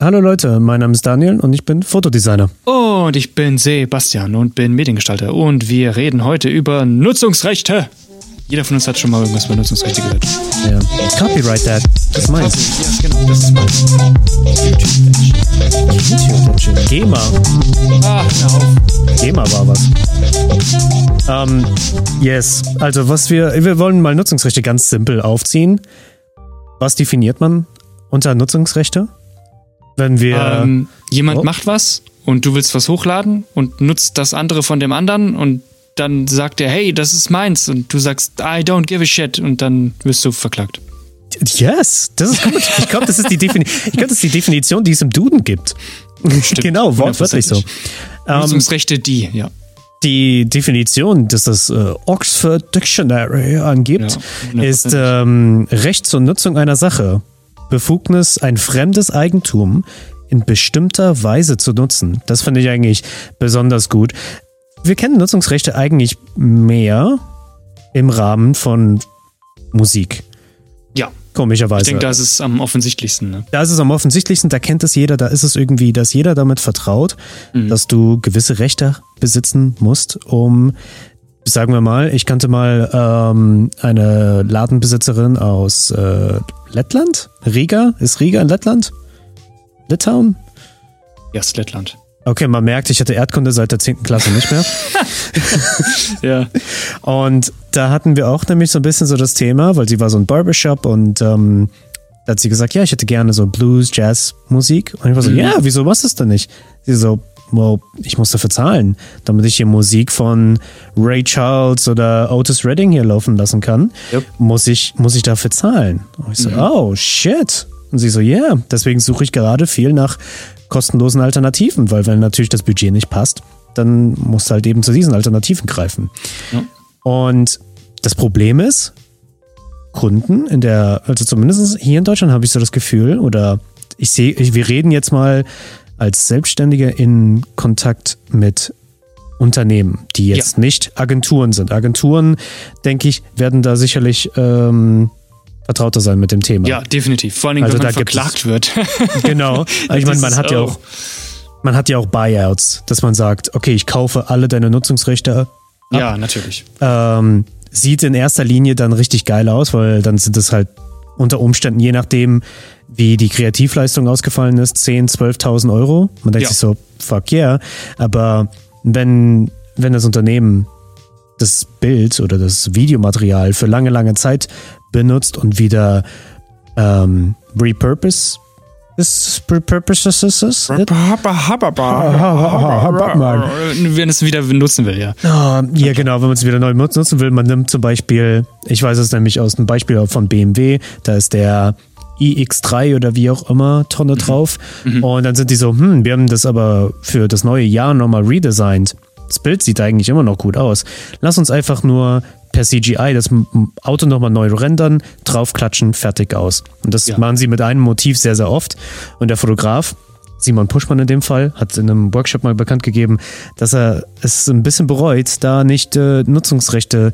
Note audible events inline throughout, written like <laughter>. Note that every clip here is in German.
Hallo Leute, mein Name ist Daniel und ich bin Fotodesigner. Und ich bin Sebastian und bin Mediengestalter. Und wir reden heute über Nutzungsrechte. Jeder von uns hat schon mal irgendwas über Nutzungsrechte gehört. Ja. Copyright that. Das ist meins. Ja, genau, das ist meins. YouTube GEMA. Auf. GEMA war was. Ähm, yes. Also was wir, wir wollen mal Nutzungsrechte ganz simpel aufziehen. Was definiert man unter Nutzungsrechte? Wenn wir. Ähm, jemand Oh. macht was und du willst was hochladen und nutzt das andere von dem anderen und dann sagt er, hey, das ist meins und du sagst, I don't give a shit und dann wirst du verklagt. Yes, das ist gut. Ich glaube, das ist die ich glaube, das ist die Definition, die es im Duden gibt. genau, wortwörtlich so. Ähm, Nutzungsrechte, die, ja. die Definition, dass das äh, Oxford Dictionary angibt, Ja, ist ähm, Recht zur Nutzung einer Sache. Befugnis, ein fremdes Eigentum in bestimmter Weise zu nutzen. Das finde ich eigentlich besonders gut. Wir kennen Nutzungsrechte eigentlich mehr im Rahmen von Musik. Ja, Komischerweise. ich denke, das ist am offensichtlichsten. Ne? Da ist es am offensichtlichsten, da kennt es jeder, da ist es irgendwie, dass jeder damit vertraut, dass du gewisse Rechte besitzen musst, um, sagen wir mal, ich kannte mal ähm, eine Ladenbesitzerin aus äh, Lettland? Riga? Ist Riga in Lettland? Litauen? Ja, Lettland. Okay, man merkt, ich hatte Erdkunde seit der 10. Klasse nicht mehr. <laughs> Ja. Und da hatten wir auch nämlich so ein bisschen so das Thema, weil sie war so ein Barbershop und ähm, da hat sie gesagt, ja, ich hätte gerne so Blues, Jazz, Musik. Und ich war so, ja, wieso machst du das denn nicht? Sie so, well, ich muss dafür zahlen, damit ich hier Musik von Ray Charles oder Otis Redding hier laufen lassen kann, Yep. muss, ich, muss ich dafür zahlen. Und ich so, oh, shit. Und sie so, ja, yeah. deswegen suche ich gerade viel nach kostenlosen Alternativen, weil wenn natürlich das Budget nicht passt, dann musst du halt eben zu diesen Alternativen greifen. Ja. Und das Problem ist, Kunden in der, also zumindest hier in Deutschland habe ich so das Gefühl, oder ich sehe, wir reden jetzt mal als Selbstständige in Kontakt mit Unternehmen, die jetzt nicht Agenturen sind. Agenturen, denke ich, werden da sicherlich ähm, vertrauter sein mit dem Thema. Ja, definitiv. Vor allem, Also wenn da man verklagt wird. <laughs> Genau. <laughs> Aber ich meine, man hat ja auch, man hat ja auch Buyouts, dass man sagt, okay, ich kaufe alle deine Nutzungsrechte ja, natürlich. ähm, sieht in erster Linie dann richtig geil aus, weil dann sind es halt unter Umständen, je nachdem, wie die Kreativleistung ausgefallen ist, 10.000, 12.000 Euro. Man denkt Ja. sich so, fuck yeah. Aber wenn, wenn das Unternehmen das Bild oder das Videomaterial für lange, lange Zeit benutzt und wieder ähm, repurpose Wenn es wieder nutzen will, ja. Ah, ja, genau, wenn man es wieder neu nutzen will. Man nimmt zum Beispiel, ich weiß es nämlich aus einem Beispiel von BMW, da ist der iX3 oder wie auch immer Tonne drauf. Und dann sind die so, hm, wir haben das aber für das neue Jahr nochmal redesigned. Das Bild sieht eigentlich immer noch gut aus. Lass uns einfach nur per CGI das Auto nochmal neu rendern, draufklatschen, fertig aus. Und das Ja. machen sie mit einem Motiv sehr, sehr oft. Und der Fotograf, Simon Puschmann in dem Fall, hat in einem Workshop mal bekannt gegeben, dass er es ein bisschen bereut, da nicht äh, Nutzungsrechte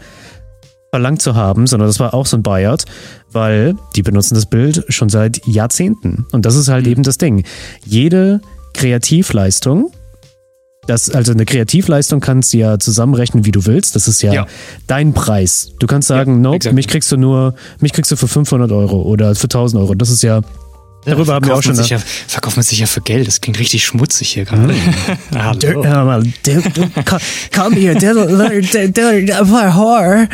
verlangt zu haben, sondern das war auch so ein Buyout, weil die benutzen das Bild schon seit Jahrzehnten. Und das ist halt eben das Ding. Jede Kreativleistung, das, also eine Kreativleistung kannst du ja zusammenrechnen, wie du willst. Das ist ja, Ja. dein Preis. Du kannst sagen, Ja, nope, exactly. mich kriegst du nur, mich kriegst du für 500 Euro oder für 1000 Euro. Das ist ja, darüber haben wir auch schon. ja, verkauft man sich ja für Geld. Das klingt richtig schmutzig hier gerade. Hallo. Hier, du, du, du, du, whore.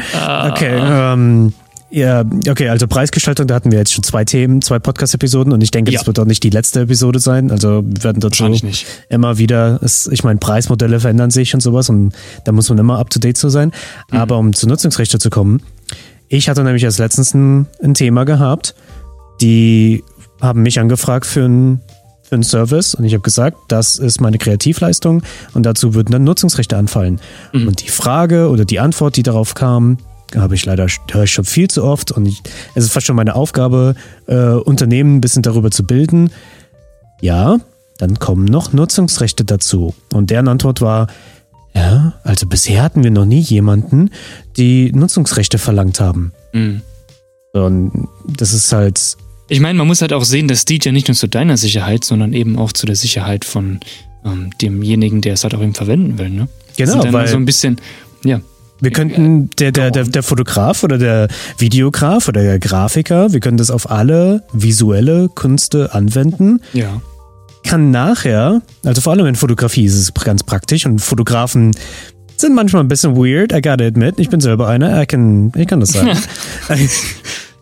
Okay, ähm, ja, okay, also Preisgestaltung, da hatten wir jetzt schon zwei Themen, zwei Podcast-Episoden und ich denke, das Ja. wird auch nicht die letzte Episode sein. Also wir werden dazu nicht. immer wieder, ich meine, Preismodelle verändern sich und sowas und da muss man immer up-to-date zu sein. Mhm. Aber um zu Nutzungsrechte zu kommen, ich hatte nämlich als letztens ein, ein Thema gehabt, die haben mich angefragt für ein für einen Service und ich habe gesagt, das ist meine Kreativleistung und dazu würden dann Nutzungsrechte anfallen. Mhm. Und die Frage oder die Antwort, die darauf kam, habe ich leider höre ich schon viel zu oft und ich, es ist fast schon meine Aufgabe, äh, Unternehmen ein bisschen darüber zu bilden. Ja, dann kommen noch Nutzungsrechte dazu. Und deren Antwort war, ja, also bisher hatten wir noch nie jemanden, die Nutzungsrechte verlangt haben. Mhm. Und das ist halt Ich meine, man muss halt auch sehen, das dient ja nicht nur zu deiner Sicherheit, sondern eben auch zu der Sicherheit von ähm, demjenigen, der es halt auch eben verwenden will. Ne? Genau, weil so ein bisschen, ja. Wir könnten, der, der, der, der Fotograf oder der Videograf oder der Grafiker, wir können das auf alle visuelle Künste anwenden. Ja. Kann nachher, also vor allem in Fotografie ist es ganz praktisch und Fotografen sind manchmal ein bisschen weird, I gotta admit. Ich bin selber einer, ich kann, ich kann das sagen. <laughs>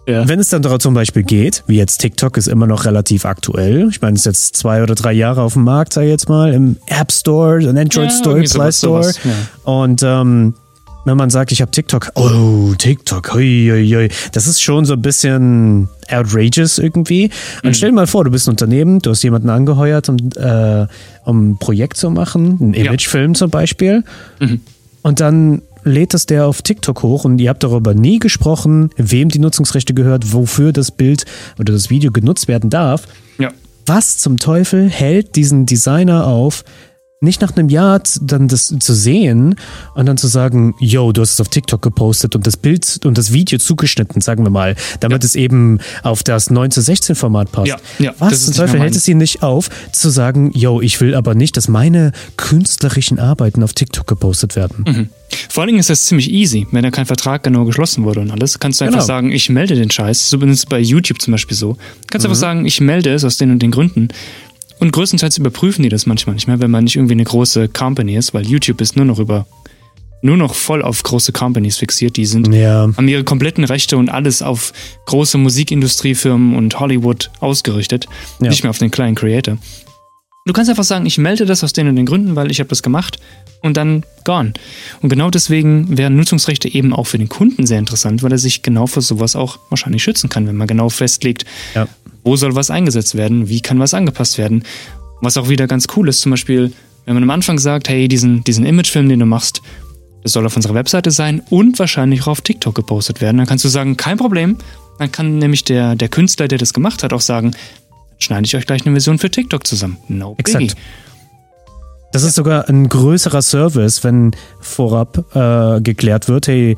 Ja. Wenn es dann darum zum Beispiel geht, wie jetzt TikTok ist immer noch relativ aktuell. Ich meine, es ist jetzt zwei oder drei Jahre auf dem Markt, sag ich jetzt mal, im App Store, im Android ja, Store, Play Store. Ja. Und ähm, wenn man sagt, ich habe TikTok, oh, TikTok, hui, hui, hui. das ist schon so ein bisschen outrageous irgendwie. Und mhm. stell dir mal vor, du bist ein Unternehmen, du hast jemanden angeheuert, um, äh, um ein Projekt zu machen, einen Imagefilm zum Beispiel. Mhm. Und dann lädt das der auf TikTok hoch und ihr habt darüber nie gesprochen, wem die Nutzungsrechte gehört, wofür das Bild oder das Video genutzt werden darf. Ja. Was zum Teufel hält diesen Designer auf, nicht nach einem Jahr dann das zu sehen und dann zu sagen, yo, du hast es auf TikTok gepostet und das Bild und das Video zugeschnitten, sagen wir mal, damit ja. es eben auf das 9 zu 16 Format passt. Ja, ja, Was zum Teufel hält es ihn nicht auf, zu sagen, yo, ich will aber nicht, dass meine künstlerischen Arbeiten auf TikTok gepostet werden. Mhm. Vor allen Dingen ist das ziemlich easy, wenn da kein Vertrag genau geschlossen wurde und alles. Kannst du einfach genau. sagen, ich melde den Scheiß. So ist bei YouTube zum Beispiel so. Kannst mhm. einfach sagen, ich melde es aus den und den Gründen. Und größtenteils überprüfen die das manchmal nicht mehr, wenn man nicht irgendwie eine große Company ist, weil YouTube ist nur noch über nur noch voll auf große Companies fixiert. Die sind, ja. haben ihre kompletten Rechte und alles auf große Musikindustriefirmen und Hollywood ausgerichtet, ja. nicht mehr auf den kleinen Creator. Du kannst einfach sagen, ich melde das aus den und den Gründen, weil ich habe das gemacht und dann gone. Und genau deswegen wären Nutzungsrechte eben auch für den Kunden sehr interessant, weil er sich genau vor sowas auch wahrscheinlich schützen kann, wenn man genau festlegt, ja wo soll was eingesetzt werden, wie kann was angepasst werden. Was auch wieder ganz cool ist, zum Beispiel, wenn man am Anfang sagt, hey, diesen, diesen Imagefilm, den du machst, das soll auf unserer Webseite sein und wahrscheinlich auch auf TikTok gepostet werden. Dann kannst du sagen, kein Problem. Dann kann nämlich der, der Künstler, der das gemacht hat, auch sagen, schneide ich euch gleich eine Version für TikTok zusammen. No biggie. Exakt. Das ist sogar ein größerer Service, wenn vorab äh, geklärt wird, hey,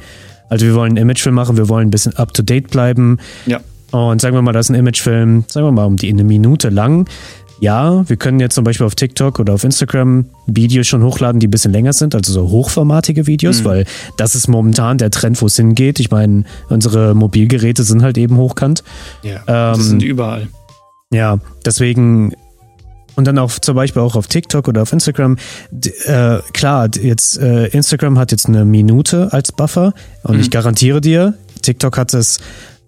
also wir wollen einen Imagefilm machen, wir wollen ein bisschen up-to-date bleiben. Ja. Und sagen wir mal, das ist ein Imagefilm, sagen wir mal, um die eine Minute lang. Ja, wir können jetzt zum Beispiel auf TikTok oder auf Instagram Videos schon hochladen, die ein bisschen länger sind, also so hochformatige Videos, mhm. weil das ist momentan der Trend, wo es hingeht. Ich meine, unsere Mobilgeräte sind halt eben hochkant. Ja, ähm, sind überall. Ja, deswegen und dann auch zum Beispiel auch auf TikTok oder auf Instagram. Äh, klar, jetzt äh, Instagram hat jetzt eine Minute als Buffer und mhm. ich garantiere dir, TikTok hat es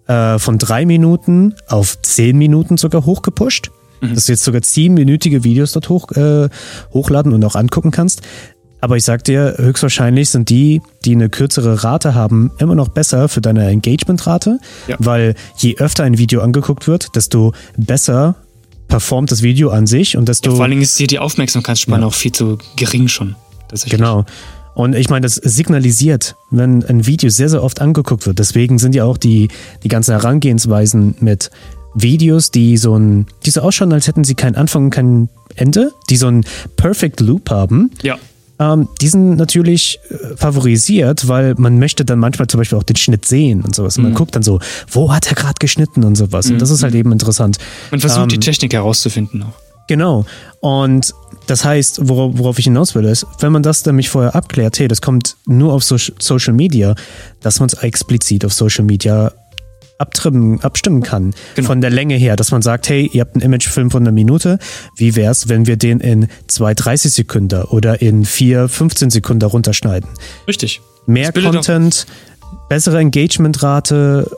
äh, von drei Minuten auf zehn Minuten sogar hochgepusht. Mhm. Dass du jetzt sogar zehnminütige Videos dort hoch, äh, hochladen und auch angucken kannst. Aber ich sag dir, höchstwahrscheinlich sind die, die eine kürzere Rate haben, immer noch besser für deine Engagement-Rate, ja. weil je öfter ein Video angeguckt wird, desto besser performt das Video an sich und desto. Ja, vor allen Dingen ist hier die Aufmerksamkeitsspanne ja. auch viel zu gering schon. Genau. Und ich meine, das signalisiert, wenn ein Video sehr, sehr oft angeguckt wird. Deswegen sind ja auch die, die ganzen Herangehensweisen mit Videos, die so ein, die so ausschauen, als hätten sie keinen Anfang und kein Ende, die so ein Perfect Loop haben. Ja. Ähm, die sind natürlich äh, favorisiert, weil man möchte dann manchmal zum Beispiel auch den Schnitt sehen und sowas. Mhm. Man guckt dann so, wo hat er gerade geschnitten und sowas. Mhm. Und das ist halt mhm. eben interessant. Man versucht ähm, die Technik herauszufinden auch. Genau. Und das heißt, worauf, worauf ich hinaus will, ist, wenn man das nämlich vorher abklärt, hey, das kommt nur auf so Social Media, dass man es explizit auf Social Media abtrimmen, abstimmen kann. Genau. Von der Länge her, dass man sagt, hey, ihr habt einen Imagefilm von einer Minute, wie wäre es, wenn wir den in 2, 30 Sekunden oder in 4, 15 Sekunden runterschneiden? Richtig. Mehr Content, bessere Engagementrate,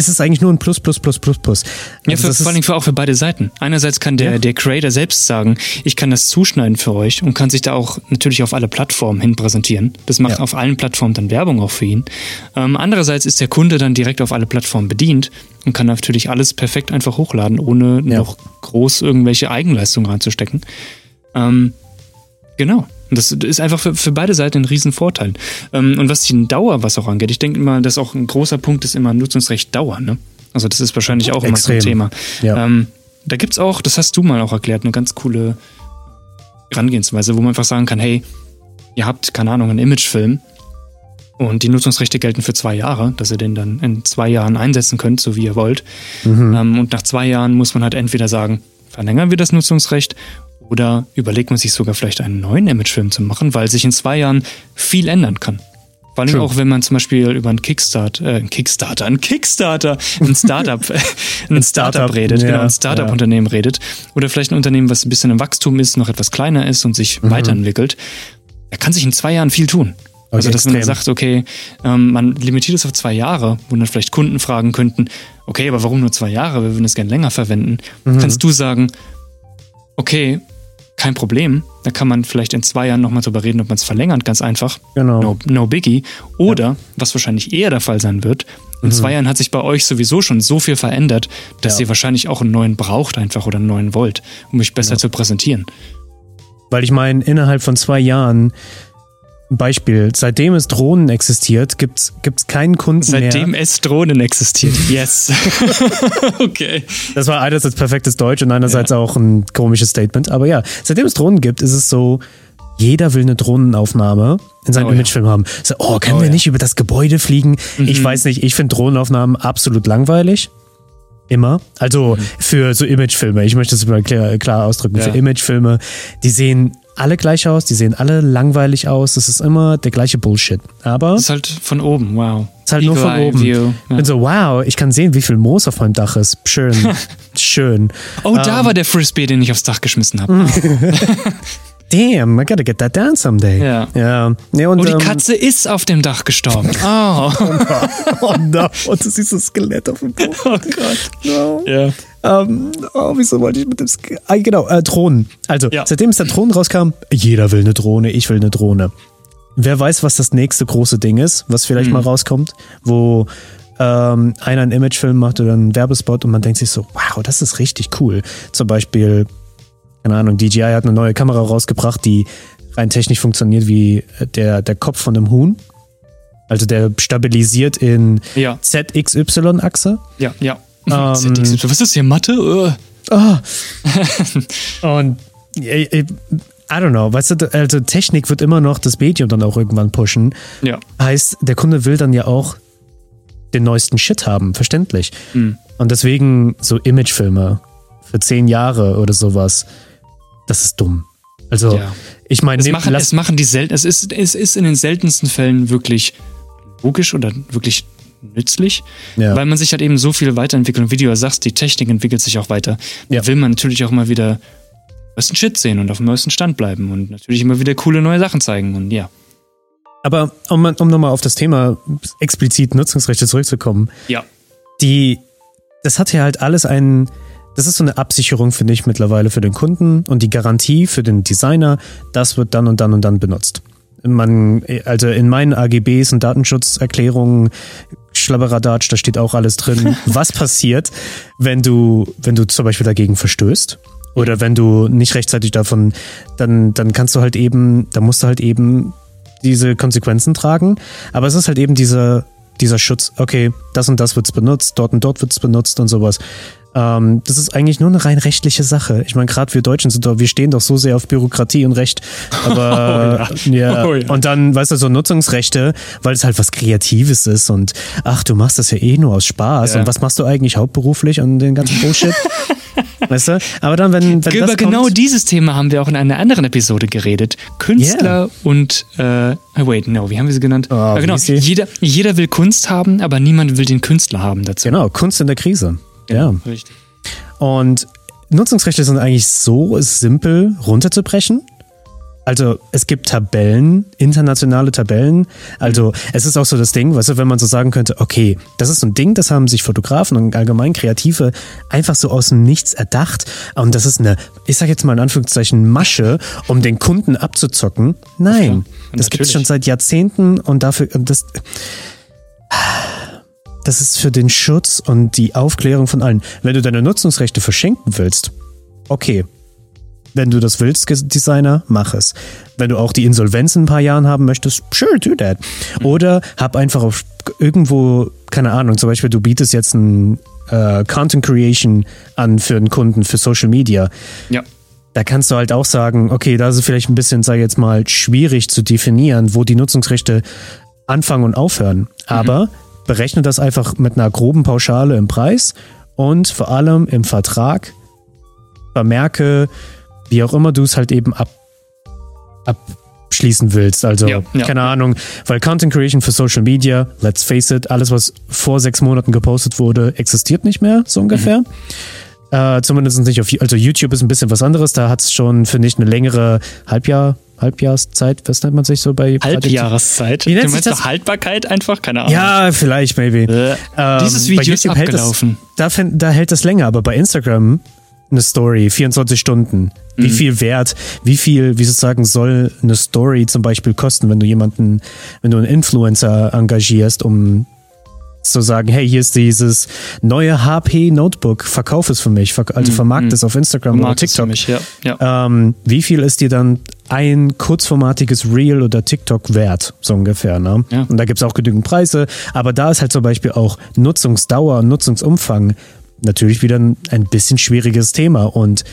ist es eigentlich nur ein Plus, Plus, Plus, Plus, Plus. Ja, also für, vor allem für, auch für beide Seiten. Einerseits kann der, ja. der Creator selbst sagen, ich kann das zuschneiden für euch und kann sich da auch natürlich auf alle Plattformen hin präsentieren. Das macht ja. auf allen Plattformen dann Werbung auch für ihn. Ähm, andererseits ist der Kunde dann direkt auf alle Plattformen bedient und kann natürlich alles perfekt einfach hochladen, ohne ja. noch groß irgendwelche Eigenleistungen reinzustecken. Ähm, genau. Und das ist einfach für, für beide Seiten ein Riesenvorteil. Ähm, und was die Dauer, was auch angeht, ich denke immer, dass auch ein großer Punkt ist immer Nutzungsrecht Dauer. Ne? Also das ist wahrscheinlich auch Extrem. immer so ein Thema. Ja. Ähm, da gibt es auch, das hast du mal auch erklärt, eine ganz coole Herangehensweise, wo man einfach sagen kann, hey, ihr habt, keine Ahnung, einen Imagefilm Und die Nutzungsrechte gelten für zwei Jahre, dass ihr den dann in zwei Jahren einsetzen könnt, so wie ihr wollt. Mhm. Ähm, und nach zwei Jahren muss man halt entweder sagen, verlängern wir das Nutzungsrecht oder überlegt man sich sogar vielleicht einen neuen Imagefilm zu machen, weil sich in zwei Jahren viel ändern kann. Vor allem True. auch, wenn man zum Beispiel über einen Kickstarter, äh, einen Kickstarter, einen Kickstarter, ein Startup, <laughs> ein Startup redet, ja, genau, ein Startup-Unternehmen ja. redet. Oder vielleicht ein Unternehmen, was ein bisschen im Wachstum ist, noch etwas kleiner ist und sich mhm. weiterentwickelt. Da kann sich in zwei Jahren viel tun. Okay, also, dass extrem. man sagt, okay, ähm, man limitiert es auf zwei Jahre, wo dann vielleicht Kunden fragen könnten, okay, aber warum nur zwei Jahre? Wir würden es gerne länger verwenden. Mhm. Kannst du sagen, okay, kein Problem. Da kann man vielleicht in zwei Jahren nochmal drüber reden, ob man es verlängert, ganz einfach. Genau. No, no biggie. Oder, ja. was wahrscheinlich eher der Fall sein wird, in mhm. zwei Jahren hat sich bei euch sowieso schon so viel verändert, dass ja. ihr wahrscheinlich auch einen neuen braucht einfach oder einen neuen wollt, um euch besser ja. zu präsentieren. Weil ich meine, innerhalb von zwei Jahren Beispiel, seitdem es Drohnen existiert, gibt es keinen Kunden seitdem mehr. Seitdem es Drohnen existiert, yes. <laughs> okay. Das war einerseits perfektes Deutsch und einerseits ja. auch ein komisches Statement. Aber ja, seitdem es Drohnen gibt, ist es so, jeder will eine Drohnenaufnahme in seinem oh, Imagefilm ja. haben. So, oh, können oh, wir ja. nicht über das Gebäude fliegen? Mhm. Ich weiß nicht, ich finde Drohnenaufnahmen absolut langweilig. Immer. Also mhm. für so Imagefilme, ich möchte das mal klar, klar ausdrücken, ja. für Imagefilme, die sehen alle gleich aus, die sehen alle langweilig aus, das ist immer der gleiche Bullshit. Aber. Das ist halt von oben, wow. Das ist halt Eagle nur von oben. View. Ja. Und so, wow, ich kann sehen, wie viel Moos auf meinem Dach ist. Schön. <laughs> Schön. Oh, um, da ähm, war der Frisbee, den ich aufs Dach geschmissen habe. <laughs> <laughs> Damn, I gotta get that down someday. Ja. ja. Nee, und, oh, die ähm, Katze ist auf dem Dach gestorben. Oh. oh, no. oh no. Und du siehst das Skelett auf dem Boden. Oh Gott. No. Ja. Ähm, oh, wieso wollte ich mit dem Sk ah, genau, äh, Drohnen. Also, ja. seitdem es der Drohnen rauskam, jeder will eine Drohne, ich will eine Drohne. Wer weiß, was das nächste große Ding ist, was vielleicht mhm. mal rauskommt, wo ähm, einer einen Imagefilm macht oder einen Werbespot und man denkt sich so, wow, das ist richtig cool. Zum Beispiel, keine Ahnung, DJI hat eine neue Kamera rausgebracht, die rein technisch funktioniert wie der, der Kopf von einem Huhn. Also der stabilisiert in ja. ZXY-Achse. Ja, ja. Ähm, Was ist hier Mathe? Oh. <laughs> und I, I, don't know, weißt du, also Technik wird immer noch das Medium dann auch irgendwann pushen. Ja. Heißt, der Kunde will dann ja auch den neuesten Shit haben, verständlich. Mhm. Und deswegen so Imagefilme für zehn Jahre oder sowas, das ist dumm. Also, ja. ich meine, es, machen, es machen die selten, es ist, es ist in den seltensten Fällen wirklich logisch oder wirklich nützlich, ja. weil man sich halt eben so viel weiterentwickelt. Und wie du ja sagst, die Technik entwickelt sich auch weiter. Da ja. will man natürlich auch mal wieder neuesten Shit sehen und auf dem neuesten Stand bleiben und natürlich immer wieder coole neue Sachen zeigen und ja. Aber um, um nochmal auf das Thema explizit Nutzungsrechte zurückzukommen. Ja. Die, das hat ja halt alles einen, das ist so eine Absicherung, finde ich, mittlerweile für den Kunden und die Garantie für den Designer, das wird dann und dann und dann benutzt. Man, also in meinen AGBs und Datenschutzerklärungen Schlabberadatsch, da steht auch alles drin, <laughs> was passiert, wenn du, wenn du zum Beispiel dagegen verstößt. Oder wenn du nicht rechtzeitig davon, dann, dann kannst du halt eben, da musst du halt eben diese Konsequenzen tragen. Aber es ist halt eben dieser, dieser Schutz, okay, das und das wird's benutzt, dort und dort wird's benutzt und sowas. Ähm, das ist eigentlich nur eine rein rechtliche Sache. Ich meine, gerade wir Deutschen sind doch, wir stehen doch so sehr auf Bürokratie und Recht. Aber <laughs> oh, ja. ja. <laughs> Oh, ja. Und dann, weißt du, so Nutzungsrechte, weil es halt was Kreatives ist und ach, du machst das ja eh nur aus Spaß. Ja. Und was machst du eigentlich hauptberuflich und den ganzen Bullshit? <laughs> weißt du? Aber dann, wenn, wenn Über genau kommt, dieses Thema haben wir auch in einer anderen Episode geredet. Künstler yeah. und äh, wait, no, wie haben wir sie genannt? Oh, ja, genau. Jeder, jeder will Kunst haben, aber niemand will den Künstler haben dazu. Genau, Kunst in der Krise. Ja. Richtig. Und Nutzungsrechte sind eigentlich so simpel runterzubrechen. Also es gibt Tabellen, internationale Tabellen. Also es ist auch so das Ding, weißt du, wenn man so sagen könnte, okay, das ist so ein Ding, das haben sich Fotografen und allgemein Kreative einfach so aus dem Nichts erdacht. Und das ist eine, ich sag jetzt mal in Anführungszeichen, Masche, um den Kunden abzuzocken. Nein, das gibt es schon seit Jahrzehnten und dafür, das, das ist für den Schutz und die Aufklärung von allen. Wenn du deine Nutzungsrechte verschenken willst, okay. Wenn du das willst, Designer, mach es. Wenn du auch die Insolvenz in ein paar Jahren haben möchtest, sure, do that. Oder hab einfach auf irgendwo, keine Ahnung, zum Beispiel du bietest jetzt ein äh, Content Creation an für einen Kunden, für Social Media. Ja. Da kannst du halt auch sagen, okay, da ist es vielleicht ein bisschen, sag ich jetzt mal, schwierig zu definieren, wo die Nutzungsrechte anfangen und aufhören. Aber mhm. Berechne das einfach mit einer groben Pauschale im Preis und vor allem im Vertrag vermerke, wie auch immer du es halt eben ab, abschließen willst. Also, ja, ja. keine Ahnung, weil Content Creation für Social Media, let's face it, alles, was vor sechs Monaten gepostet wurde, existiert nicht mehr, so ungefähr. Mhm. Äh, zumindest nicht auf, also YouTube ist ein bisschen was anderes. Da hat es schon, finde ich, eine längere Halbjahr, Halbjahreszeit, was nennt man sich so bei Halbjahreszeit? Wie nennt du meinst das? Haltbarkeit einfach? Keine Ahnung. Ja, vielleicht, maybe. Äh, ähm, dieses Video ist abgelaufen. Das, da, da hält das länger, aber bei Instagram eine Story, 24 Stunden. Wie mhm. viel Wert, wie viel, wie sozusagen soll eine Story zum Beispiel kosten, wenn du jemanden, wenn du einen Influencer engagierst, um zu sagen, hey, hier ist dieses neue HP Notebook, verkauf es für mich, also mhm. vermarkt mm, es auf Instagram oder TikTok. Mich, ja, ja. Ähm, wie viel ist dir dann ein kurzformatiges Reel oder TikTok wert, so ungefähr. Ne? Ja. Und da gibt es auch genügend Preise, aber da ist halt zum Beispiel auch Nutzungsdauer, Nutzungsumfang natürlich wieder ein, ein bisschen schwieriges Thema und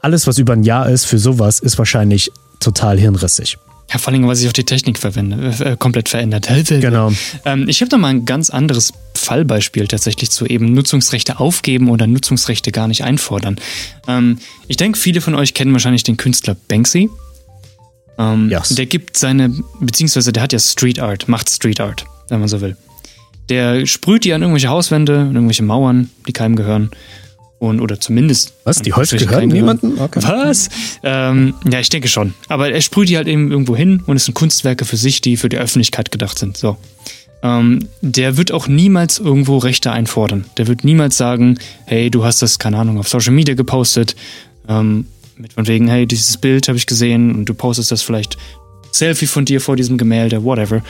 alles, was über ein Jahr ist für sowas, ist wahrscheinlich total hirnrissig. Ja, vor allem, weil sich auch die Technik verwende, äh, komplett verändert. <laughs> Genau. Ähm, ich habe noch mal ein ganz anderes Fallbeispiel tatsächlich zu eben Nutzungsrechte aufgeben oder Nutzungsrechte gar nicht einfordern. Ähm, ich denke, viele von euch kennen wahrscheinlich den Künstler Banksy. Ähm, yes. Der gibt seine, beziehungsweise der hat ja Street Art, macht Street Art, wenn man so will. Der sprüht die an irgendwelche Hauswände, irgendwelche Mauern, die keinem gehören und oder zumindest. Was? Die Holz gehören niemandem? Okay. Was? Ähm, ja, ich denke schon. Aber er sprüht die halt eben irgendwo hin und es sind Kunstwerke für sich, die für die Öffentlichkeit gedacht sind. So. Ähm, der wird auch niemals irgendwo Rechte einfordern. Der wird niemals sagen, hey, du hast das, keine Ahnung, auf Social Media gepostet, ähm, mit von wegen, hey, dieses Bild habe ich gesehen und du postest das vielleicht Selfie von dir vor diesem Gemälde, whatever.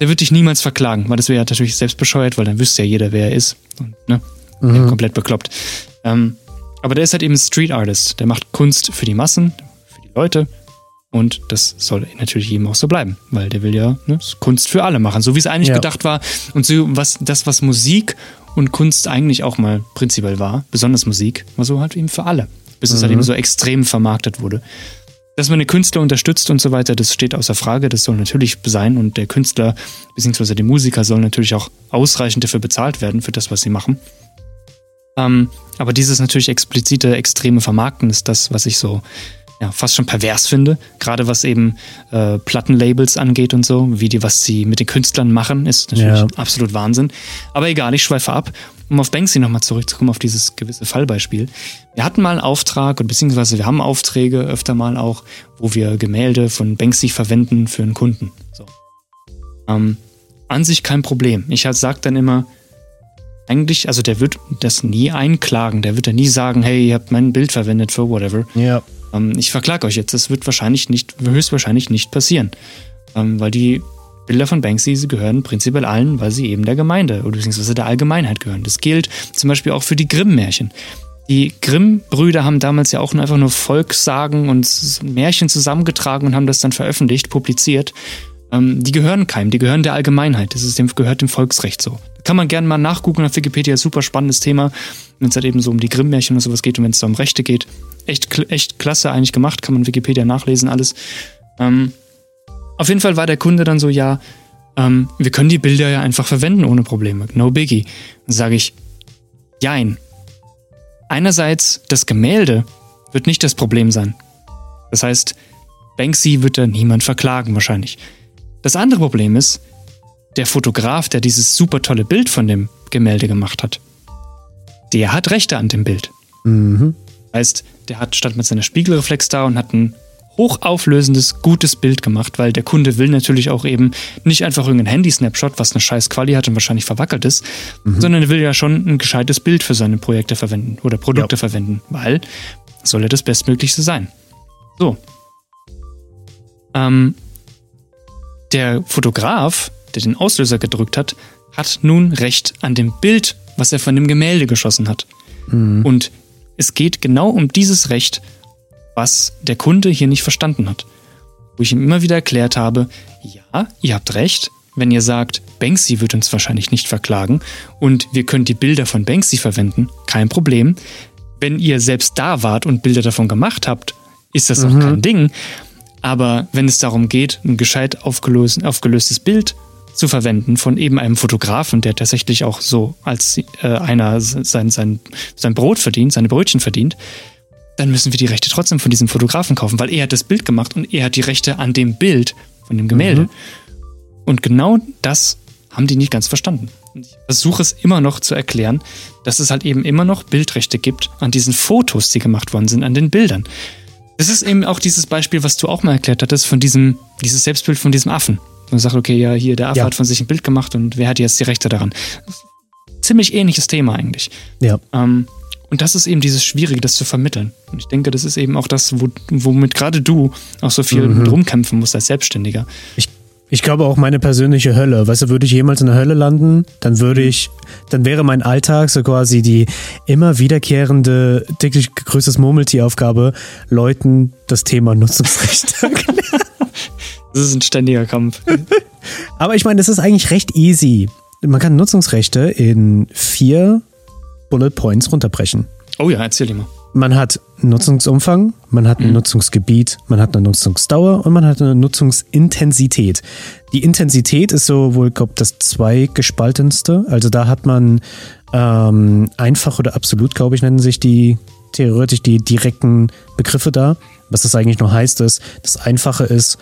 Der wird dich niemals verklagen, weil das wäre natürlich selbst bescheuert, weil dann wüsste ja jeder, wer er ist. Und, ne? Mhm. Komplett bekloppt. Ähm, aber der ist halt eben Street Artist. Der macht Kunst für die Massen, für die Leute. Und das soll natürlich eben auch so bleiben, weil der will ja ne, Kunst für alle machen, so wie es eigentlich ja. gedacht war. Und so was, das, was Musik und Kunst eigentlich auch mal prinzipiell war, besonders Musik, war so halt eben für alle. Bis mhm. es halt eben so extrem vermarktet wurde. Dass man den Künstler unterstützt und so weiter, das steht außer Frage, das soll natürlich sein und der Künstler bzw. die Musiker sollen natürlich auch ausreichend dafür bezahlt werden, für das, was sie machen. Ähm, aber dieses natürlich explizite, extreme Vermarkten ist das, was ich so ja, fast schon pervers finde. Gerade was eben äh, Plattenlabels angeht und so, wie die, was sie mit den Künstlern machen, ist natürlich ja. absolut Wahnsinn. Aber egal, ich schweife ab. Um auf Banksy nochmal zurückzukommen, auf dieses gewisse Fallbeispiel. Wir hatten mal einen Auftrag, und beziehungsweise wir haben Aufträge öfter mal auch, wo wir Gemälde von Banksy verwenden für einen Kunden. So. Ähm, an sich kein Problem. Ich halt sag dann immer, eigentlich, also der wird das nie einklagen. Der wird ja nie sagen, hey, ihr habt mein Bild verwendet für whatever. Ja. Ähm, ich verklage euch jetzt. Das wird wahrscheinlich nicht, höchstwahrscheinlich nicht passieren. Ähm, weil die Bilder von Banksy sie gehören prinzipiell allen, weil sie eben der Gemeinde oder beziehungsweise der Allgemeinheit gehören. Das gilt zum Beispiel auch für die Grimm-Märchen. Die Grimm-Brüder haben damals ja auch einfach nur Volkssagen und Märchen zusammengetragen und haben das dann veröffentlicht, publiziert. Ähm, die gehören keinem, die gehören der Allgemeinheit. Das ist dem, gehört dem Volksrecht so. Kann man gerne mal nachgucken auf Wikipedia, super spannendes Thema, wenn es halt eben so um die Grimm-Märchen und sowas geht und wenn es da um Rechte geht. Echt, echt klasse eigentlich gemacht, kann man Wikipedia nachlesen, alles. Ähm, auf jeden Fall war der Kunde dann so, ja, ähm, wir können die Bilder ja einfach verwenden ohne Probleme, no biggie. Dann sage ich, jein. Einerseits, das Gemälde wird nicht das Problem sein. Das heißt, Banksy wird da niemand verklagen wahrscheinlich. Das andere Problem ist, der Fotograf, der dieses super tolle Bild von dem Gemälde gemacht hat, der hat Rechte an dem Bild. Mhm. Heißt, der hat stand mit seiner Spiegelreflex da und hat ein hochauflösendes, gutes Bild gemacht, weil der Kunde will natürlich auch eben nicht einfach irgendein Handy-Snapshot, was eine scheiß Quali hat und wahrscheinlich verwackelt ist, mhm. sondern er will ja schon ein gescheites Bild für seine Projekte verwenden oder Produkte ja. verwenden, weil soll ja das Bestmöglichste sein. So. Ähm, der Fotograf der den Auslöser gedrückt hat, hat nun Recht an dem Bild, was er von dem Gemälde geschossen hat. Mhm. Und es geht genau um dieses Recht, was der Kunde hier nicht verstanden hat. Wo ich ihm immer wieder erklärt habe, ja, ihr habt recht, wenn ihr sagt, Banksy wird uns wahrscheinlich nicht verklagen und wir können die Bilder von Banksy verwenden, kein Problem. Wenn ihr selbst da wart und Bilder davon gemacht habt, ist das mhm. auch kein Ding. Aber wenn es darum geht, ein gescheit aufgelöst, aufgelöstes Bild zu verwenden von eben einem Fotografen, der tatsächlich auch so als äh, einer sein, sein, sein Brot verdient, seine Brötchen verdient, dann müssen wir die Rechte trotzdem von diesem Fotografen kaufen, weil er hat das Bild gemacht und er hat die Rechte an dem Bild von dem Gemälde. Mhm. Und genau das haben die nicht ganz verstanden. Ich versuche es immer noch zu erklären, dass es halt eben immer noch Bildrechte gibt an diesen Fotos, die gemacht worden sind, an den Bildern. Das ist eben auch dieses Beispiel, was du auch mal erklärt hattest, von diesem, dieses Selbstbild von diesem Affen. Man sagt, okay, ja, hier, der Affe ja. hat von sich ein Bild gemacht und wer hat jetzt die Rechte daran? Ziemlich ähnliches Thema eigentlich. Ja. Ähm, und das ist eben dieses Schwierige, das zu vermitteln. Und ich denke, das ist eben auch das, wo, womit gerade du auch so viel mhm. rumkämpfen musst als Selbstständiger. Ich ich glaube auch meine persönliche Hölle. Weißt du, würde ich jemals in der Hölle landen, dann würde ich, dann wäre mein Alltag so quasi die immer wiederkehrende, täglich gegrüßtes Murmeltieraufgabe, Leuten das Thema Nutzungsrecht <laughs> <laughs> Das ist ein ständiger Kampf. <laughs> Aber ich meine, das ist eigentlich recht easy. Man kann Nutzungsrechte in vier Bullet Points runterbrechen. Oh ja, erzähl dir mal. Man hat Nutzungsumfang, man hat ein mhm. Nutzungsgebiet, man hat eine Nutzungsdauer und man hat eine Nutzungsintensität. Die Intensität ist so wohl, glaube das zweigespaltenste. Also da hat man ähm, einfach oder absolut, glaube ich, nennen sich die theoretisch die direkten Begriffe da. Was das eigentlich nur heißt, ist, das Einfache ist,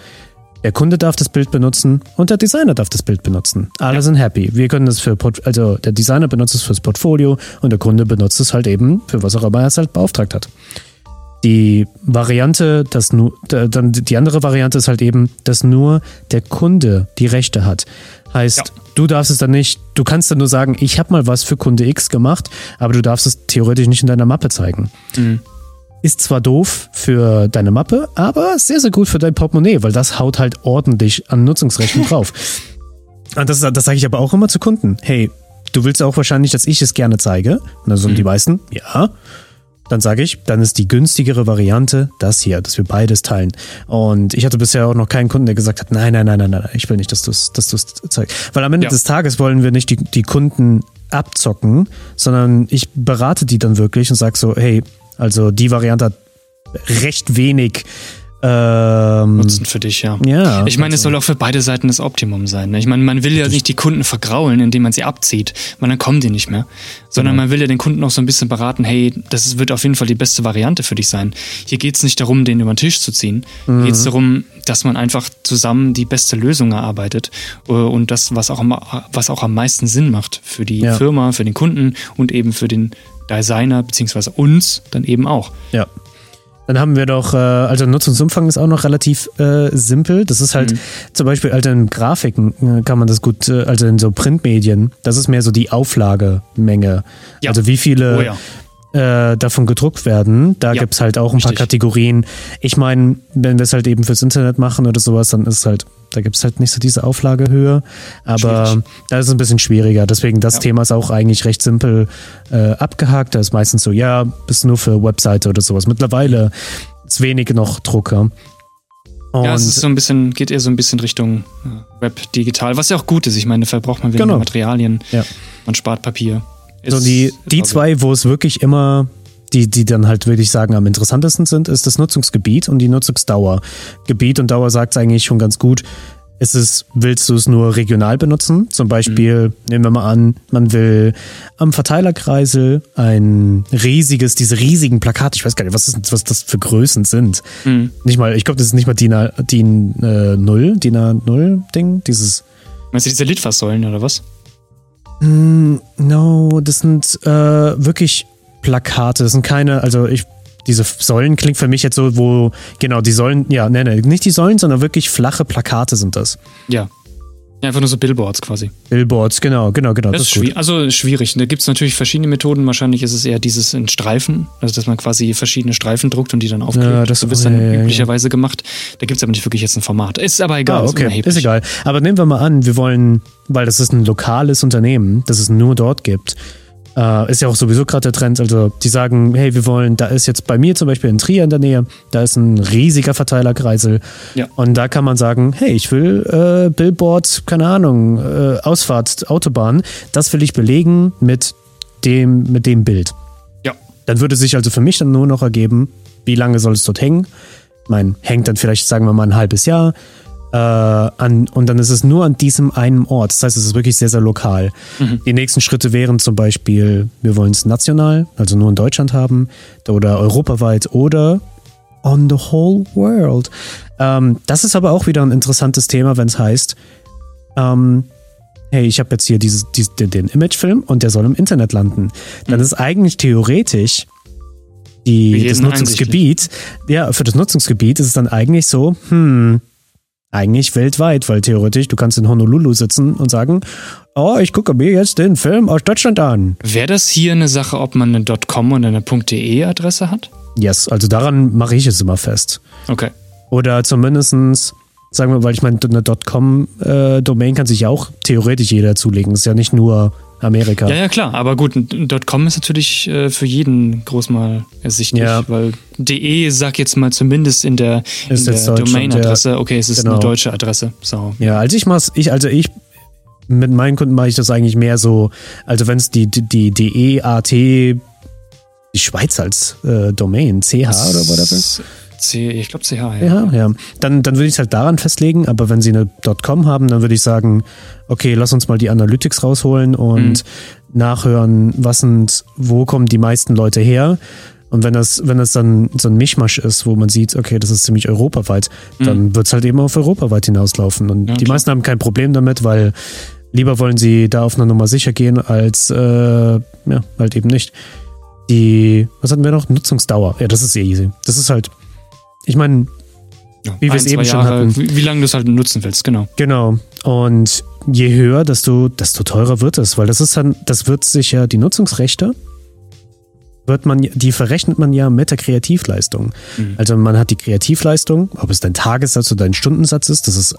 der Kunde darf das Bild benutzen und der Designer darf das Bild benutzen. Alle ja. sind happy. Wir können das für, also der Designer benutzt es fürs Portfolio und der Kunde benutzt es halt eben für was auch immer er es halt beauftragt hat. Die Variante, dass nur, dann die andere Variante ist halt eben, dass nur der Kunde die Rechte hat. Heißt, ja. du darfst es dann nicht, du kannst dann nur sagen, ich habe mal was für Kunde X gemacht, aber du darfst es theoretisch nicht in deiner Mappe zeigen. Mhm. Ist zwar doof für deine Mappe, aber sehr, sehr gut für dein Portemonnaie, weil das haut halt ordentlich an Nutzungsrechten drauf. <laughs> Und das, das sage ich aber auch immer zu Kunden. Hey, du willst auch wahrscheinlich, dass ich es gerne zeige. Und dann sagen mhm. die meisten, ja. Dann sage ich, dann ist die günstigere Variante das hier, dass wir beides teilen. Und ich hatte bisher auch noch keinen Kunden, der gesagt hat, nein, nein, nein, nein, nein, ich will nicht, dass du es dass zeigst. Weil am Ende ja. des Tages wollen wir nicht die, die Kunden abzocken, sondern ich berate die dann wirklich und sage so, hey, also die Variante hat recht wenig ähm, Nutzen für dich, ja. ja ich meine, also. es soll auch für beide Seiten das Optimum sein. Ne? Ich meine, man will ja nicht die Kunden vergraulen, indem man sie abzieht, weil dann kommen die nicht mehr. Sondern genau. man will ja den Kunden auch so ein bisschen beraten, hey, das wird auf jeden Fall die beste Variante für dich sein. Hier geht es nicht darum, den über den Tisch zu ziehen. Mhm. Hier geht es darum, dass man einfach zusammen die beste Lösung erarbeitet äh, und das, was auch, am, was auch am meisten Sinn macht für die ja. Firma, für den Kunden und eben für den Designer beziehungsweise uns dann eben auch. Ja. Dann haben wir doch, äh, also Nutzungsumfang ist auch noch relativ äh, simpel. Das ist halt mhm. zum Beispiel, also in Grafiken äh, kann man das gut, äh, also in so Printmedien, das ist mehr so die Auflagemenge. Ja. Also wie viele oh, ja äh, davon gedruckt werden. Da ja, gibt es halt auch ein richtig. paar Kategorien. Ich meine, wenn wir es halt eben fürs Internet machen oder sowas, dann ist halt, da gibt es halt nicht so diese Auflagehöhe. Aber Schwierig. da ist es ein bisschen schwieriger. Deswegen, das ja. Thema ist auch eigentlich recht simpel äh, abgehakt. Da ist meistens so, ja, bist nur für Webseite oder sowas. Mittlerweile ist wenig noch Drucker. Und ja, es ist so ein bisschen, geht eher so ein bisschen Richtung äh, Web digital, was ja auch gut ist. Ich meine, verbraucht man weniger genau. Materialien, ja. man spart Papier. So die, die zwei, wo es wirklich immer, die, die dann halt wirklich sagen, am interessantesten sind, ist das Nutzungsgebiet und die Nutzungsdauer. Gebiet und Dauer sagt es eigentlich schon ganz gut. Ist es, willst du es nur regional benutzen? Zum Beispiel, mhm. nehmen wir mal an, man will am Verteilerkreisel ein riesiges, diese riesigen Plakate, ich weiß gar nicht, was, ist, was das für Größen sind. Mhm. Nicht mal, ich glaube, das ist nicht mal DIN, DIN äh, 0, DIN A0 Ding, dieses. Meinst du diese Litfaßsäulen oder was? Mm, no, das sind äh, wirklich Plakate. Das sind keine, also ich, diese Säulen klingt für mich jetzt so, wo, genau, die Säulen, ja, ne, ne, nicht die Säulen, sondern wirklich flache Plakate sind das. Ja. Ja, einfach nur so Billboards quasi. Billboards, genau, genau, genau. Das, das ist schwierig. Also schwierig. Da gibt es natürlich verschiedene Methoden. Wahrscheinlich ist es eher dieses in Streifen, also dass man quasi verschiedene Streifen druckt und die dann aufklebt. Ja, das so wird dann ja, üblicherweise ja. gemacht. Da gibt es aber nicht wirklich jetzt ein Format. Ist aber egal. Ah, okay, ist, ist egal. Aber nehmen wir mal an, wir wollen, weil das ist ein lokales Unternehmen, das es nur dort gibt, äh, ist ja auch sowieso gerade der Trend. Also die sagen, hey, wir wollen, da ist jetzt bei mir zum Beispiel in Trier in der Nähe, da ist ein riesiger Verteilerkreisel. Ja. Und da kann man sagen, hey, ich will äh, Billboard, keine Ahnung, äh, Ausfahrt, Autobahn, das will ich belegen mit dem, mit dem Bild. Ja. Dann würde sich also für mich dann nur noch ergeben, wie lange soll es dort hängen? Ich meine, hängt dann vielleicht, sagen wir mal, ein halbes Jahr. Äh, an, und dann ist es nur an diesem einen Ort. Das heißt, es ist wirklich sehr, sehr lokal. Mhm. Die nächsten Schritte wären zum Beispiel, wir wollen es national, also nur in Deutschland haben, oder europaweit oder on the whole world. Ähm, das ist aber auch wieder ein interessantes Thema, wenn es heißt, ähm, hey, ich habe jetzt hier dieses, dieses, den Imagefilm und der soll im Internet landen. Dann mhm. ist eigentlich theoretisch die, das Nutzungsgebiet, ja, für das Nutzungsgebiet ist es dann eigentlich so, hm, eigentlich weltweit, weil theoretisch, du kannst in Honolulu sitzen und sagen, oh, ich gucke mir jetzt den Film aus Deutschland an. Wäre das hier eine Sache, ob man eine .com und eine .de Adresse hat? Yes, also daran mache ich es immer fest. Okay. Oder zumindestens sagen wir, weil ich meine, eine .com-Domain äh, kann sich ja auch theoretisch jeder zulegen. Ist ja nicht nur Amerika. Ja, ja, klar. Aber gut, .com ist natürlich äh, für jeden groß mal ersichtlich, ja. weil .de sag jetzt mal zumindest in der, in der Domain-Adresse, okay, es ist genau. eine deutsche Adresse. So. Ja, also ich mach's, ich, also ich mit meinen Kunden mache ich das eigentlich mehr so, also wenn es die, die, die DEAT, die Schweiz als äh, Domain, CH oder whatever. C, ich glaube CH, ja. Ja, ja. Dann, dann würde ich es halt daran festlegen, aber wenn sie eine .com haben, dann würde ich sagen, okay, lass uns mal die Analytics rausholen und mhm. nachhören, was sind, wo kommen die meisten Leute her. Und wenn das, wenn das dann so ein Mischmasch ist, wo man sieht, okay, das ist ziemlich europaweit, mhm. dann wird es halt eben auf europaweit hinauslaufen. Und ja, die klar. meisten haben kein Problem damit, weil lieber wollen sie da auf einer Nummer sicher gehen, als äh, ja, halt eben nicht. Die, was hatten wir noch? Nutzungsdauer. Ja, das ist sehr easy. Das ist halt ich meine, ja, wie wir es eben schon hatten. Wie, wie lange du es halt nutzen willst, genau. Genau. Und je höher, desto, desto teurer wird es, weil das ist dann, das wird sich ja, die Nutzungsrechte wird man, die verrechnet man ja mit der Kreativleistung. Mhm. Also man hat die Kreativleistung, ob es dein Tagessatz oder dein Stundensatz ist, das ist,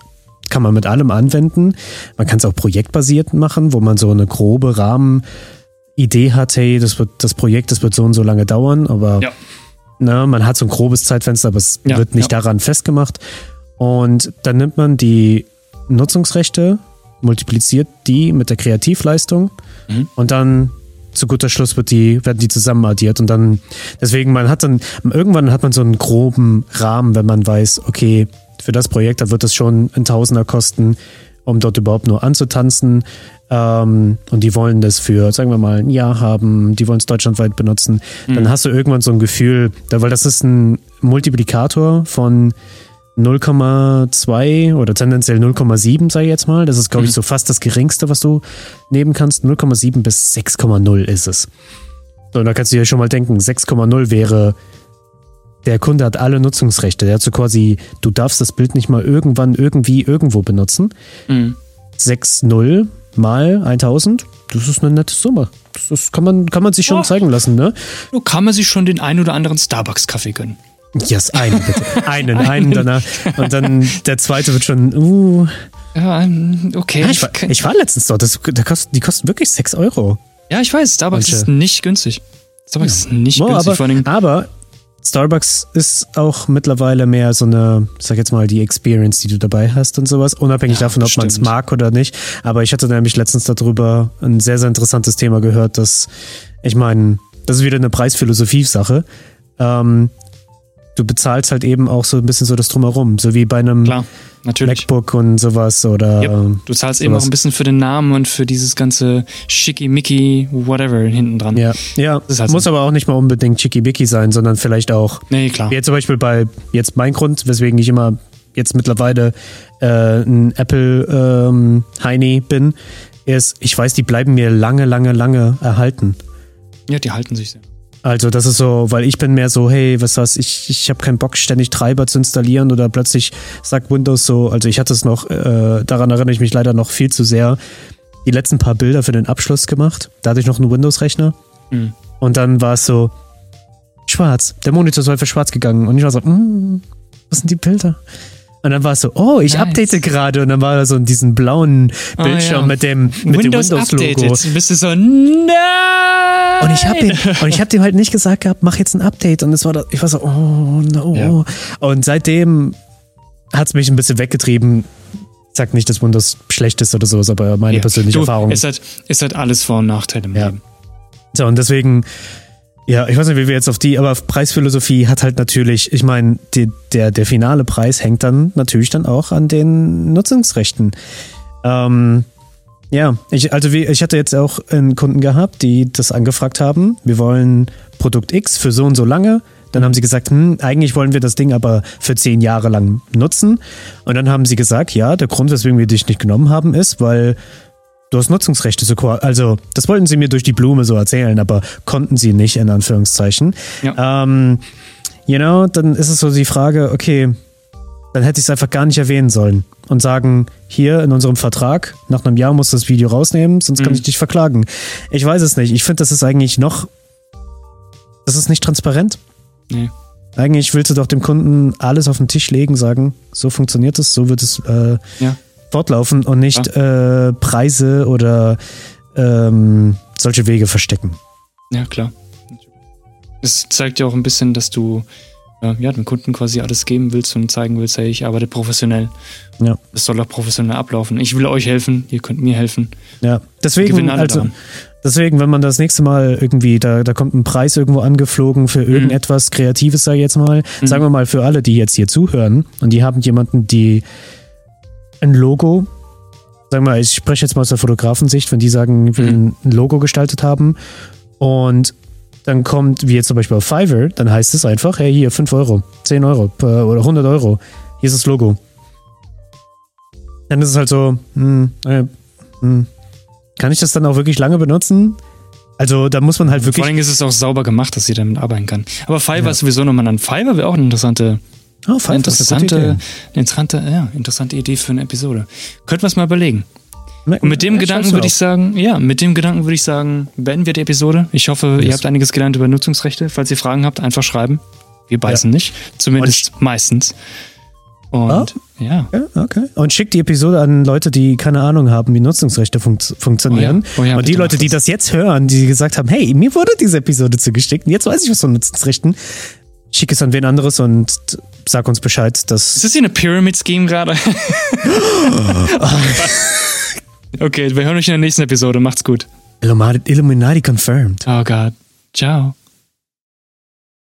kann man mit allem anwenden. Man kann es auch projektbasiert machen, wo man so eine grobe Rahmenidee hat, hey, das wird, das Projekt, das wird so und so lange dauern, aber ja. Ne, man hat so ein grobes Zeitfenster, aber es ja, wird nicht ja. daran festgemacht. Und dann nimmt man die Nutzungsrechte, multipliziert die mit der Kreativleistung mhm. und dann zu guter Schluss wird die, werden die zusammen addiert und dann, deswegen, man hat dann, irgendwann hat man so einen groben Rahmen, wenn man weiß, okay, für das Projekt, da wird es schon ein Tausender kosten, um dort überhaupt nur anzutanzen. Ähm, und die wollen das für, sagen wir mal, ein Jahr haben, die wollen es deutschlandweit benutzen. Mhm. Dann hast du irgendwann so ein Gefühl, weil das ist ein Multiplikator von 0,2 oder tendenziell 0,7, sage ich jetzt mal. Das ist, glaube ich, mhm. so fast das geringste, was du nehmen kannst. 0,7 bis 6,0 ist es. So, und da kannst du dir schon mal denken, 6,0 wäre der Kunde hat alle Nutzungsrechte. Der hat so quasi, du darfst das Bild nicht mal irgendwann irgendwie irgendwo benutzen. Mhm. 6,0 mal 1000, das ist eine nette Summe. Das, das kann, man, kann man sich schon oh. zeigen lassen, ne? So kann man sich schon den ein oder anderen Starbucks-Kaffee gönnen. Yes, einen bitte. <laughs> Einen, einen danach. Und dann der zweite wird schon, uh. Ja, ähm, okay. Ja, ich, war, ich war letztens dort, das, die kosten wirklich 6 Euro. Ja, ich weiß, Starbucks Manche. ist nicht günstig. Starbucks ja. ist nicht oh, günstig. Aber, aber Starbucks ist auch mittlerweile mehr so eine, sag jetzt mal, die Experience, die du dabei hast und sowas, unabhängig ja, davon, ob man es mag oder nicht. Aber ich hatte nämlich letztens darüber ein sehr, sehr interessantes Thema gehört, dass, ich meine, das ist wieder eine Preisphilosophie-Sache. Ähm, du bezahlst halt eben auch so ein bisschen so das Drumherum, so wie bei einem Klar, MacBook und sowas oder. Yep. Du zahlst sowas. eben auch ein bisschen für den Namen und für dieses ganze Schickimicki, whatever hinten dran. Ja, ja. Halt muss so. aber auch nicht mal unbedingt Schickimicki sein, sondern vielleicht auch. Nee, klar. Wie jetzt zum Beispiel bei jetzt mein Grund, weswegen ich immer jetzt mittlerweile äh, ein Apple ähm, Heini bin, ist, ich weiß, die bleiben mir lange, lange, lange erhalten. Ja, die halten sich sehr. Also das ist so, weil ich bin mehr so, hey, was was, ich, ich habe keinen Bock, ständig Treiber zu installieren oder plötzlich sagt Windows so, also ich hatte es noch, äh, daran erinnere ich mich leider noch viel zu sehr, die letzten paar Bilder für den Abschluss gemacht. Da hatte ich noch einen Windows-Rechner. Mhm. Und dann war es so, schwarz. Der Monitor ist einfach schwarz gegangen. Und ich war so, mm, was sind die Bilder? Und dann war es so, oh, ich nice. update gerade. Und dann war da so diesen blauen ah, Bildschirm oh, ja. mit dem, mit Windows dem Windows-Logo. Jetzt bist du so, nein! Und ich habe und hab dem halt nicht gesagt gehabt, mach jetzt ein Update. Und es war da, ich war so, oh no. Ja. Und seitdem hat es mich ein bisschen weggetrieben. Ich sag nicht, dass Windows schlecht ist oder sowas, aber meine ja. persönliche du, Erfahrung. Es hat, es hat alles Vor- und Nachteile im. Leben. So, und deswegen Ja, ich weiß nicht, wie wir jetzt auf die, aber Preisphilosophie hat halt natürlich, ich meine, der, der finale Preis hängt dann natürlich dann auch an den Nutzungsrechten. Ähm, ja, ich, also wie, ich hatte jetzt auch einen Kunden gehabt, die das angefragt haben. Wir wollen Produkt X für so und so lange. Dann haben sie gesagt, hm, eigentlich wollen wir das Ding aber für zehn Jahre lang nutzen. Und dann haben sie gesagt, ja, der Grund, weswegen wir dich nicht genommen haben, ist, weil du hast Nutzungsrechte. So, also, das wollten sie mir durch die Blume so erzählen, aber konnten sie nicht, in Anführungszeichen. Ja. Ähm, you know, dann ist es so die Frage, okay, dann hätte ich es einfach gar nicht erwähnen sollen und sagen, hier in unserem Vertrag, nach einem Jahr musst du das Video rausnehmen, sonst kann mhm. ich dich verklagen. Ich weiß es nicht. Ich finde, das ist eigentlich noch, das ist nicht transparent. Nee. Eigentlich willst du doch dem Kunden alles auf den Tisch legen, sagen, so funktioniert es, so wird es äh, ja. Fortlaufen und nicht ja. äh, Preise oder ähm, solche Wege verstecken. Ja, klar. Es zeigt ja auch ein bisschen, dass du äh, ja, dem Kunden quasi alles geben willst und zeigen willst, hey, ich arbeite professionell. Ja. Es soll auch professionell ablaufen. Ich will euch helfen, ihr könnt mir helfen. Ja, deswegen, also, deswegen, wenn man das nächste Mal irgendwie, da, da kommt ein Preis irgendwo angeflogen für mhm. irgendetwas mhm. Kreatives, sag ich jetzt mal, mhm. sagen wir mal für alle, die jetzt hier zuhören und die haben jemanden, die ein Logo sagen wir mal, ich spreche jetzt mal aus der Fotografensicht, wenn die sagen, ich will mhm. ein Logo gestaltet haben und dann kommt, wie jetzt zum Beispiel auf Fiverr, dann heißt es einfach, hey, hier 5 Euro, 10 Euro oder 100 Euro, hier ist das Logo. Dann ist es halt so, hm, äh, hm, kann ich das dann auch wirklich lange benutzen? Also da muss man halt wirklich. Vor allem ist es auch sauber gemacht, dass sie damit arbeiten kann. Aber Fiverr ja. ist sowieso nochmal an. Fiverr wäre auch eine interessante, oh, Fiverr interessante, eine interessante, ja, interessante Idee für eine Episode. Könnten wir es mal überlegen. Und mit dem Gedanken würde ich sagen, ja, mit dem Gedanken würde ich sagen, beenden wir die Episode. Ich hoffe, yes. ihr habt einiges gelernt über Nutzungsrechte. Falls ihr Fragen habt, einfach schreiben. Wir beißen ja. nicht. Zumindest Und meistens. Und oh. ja. Okay. Und schickt die Episode an Leute, die keine Ahnung haben, wie Nutzungsrechte fun funktionieren. Oh ja. Oh ja, und die Leute, die das jetzt hören, die gesagt haben, hey, mir wurde diese Episode zugeschickt und jetzt weiß ich was von Nutzungsrechten. Schick es an wen anderes und sag uns Bescheid, dass. Ist das hier eine Pyramid-Scheme gerade? <laughs> Okay, wir hören euch in der nächsten Episode. Macht's gut. Illuminati confirmed. Oh Gott. Ciao.